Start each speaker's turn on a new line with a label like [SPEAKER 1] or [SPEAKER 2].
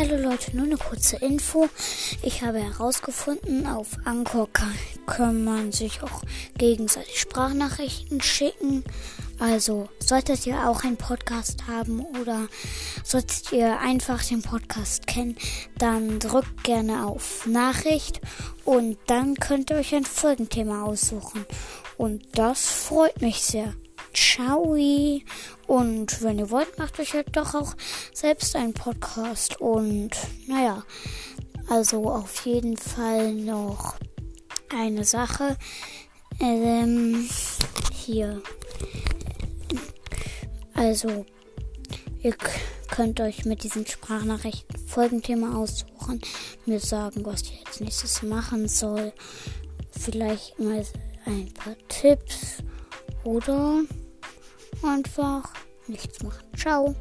[SPEAKER 1] Hallo Leute, nur eine kurze Info. Ich habe herausgefunden, auf Anchor kann, kann man sich auch gegenseitig Sprachnachrichten schicken. Also solltet ihr auch einen Podcast haben oder solltet ihr einfach den Podcast kennen, dann drückt gerne auf Nachricht und dann könnt ihr euch ein Folgenthema aussuchen. Und das freut mich sehr. Ciao. Und wenn ihr wollt, macht euch halt doch auch selbst einen Podcast. Und naja, also auf jeden Fall noch eine Sache. Ähm, hier. Also, ihr könnt euch mit diesen Sprachnachrichten Folgenthema aussuchen, mir sagen, was ich jetzt nächstes machen soll. Vielleicht mal ein paar Tipps oder einfach nichts machen. Ciao.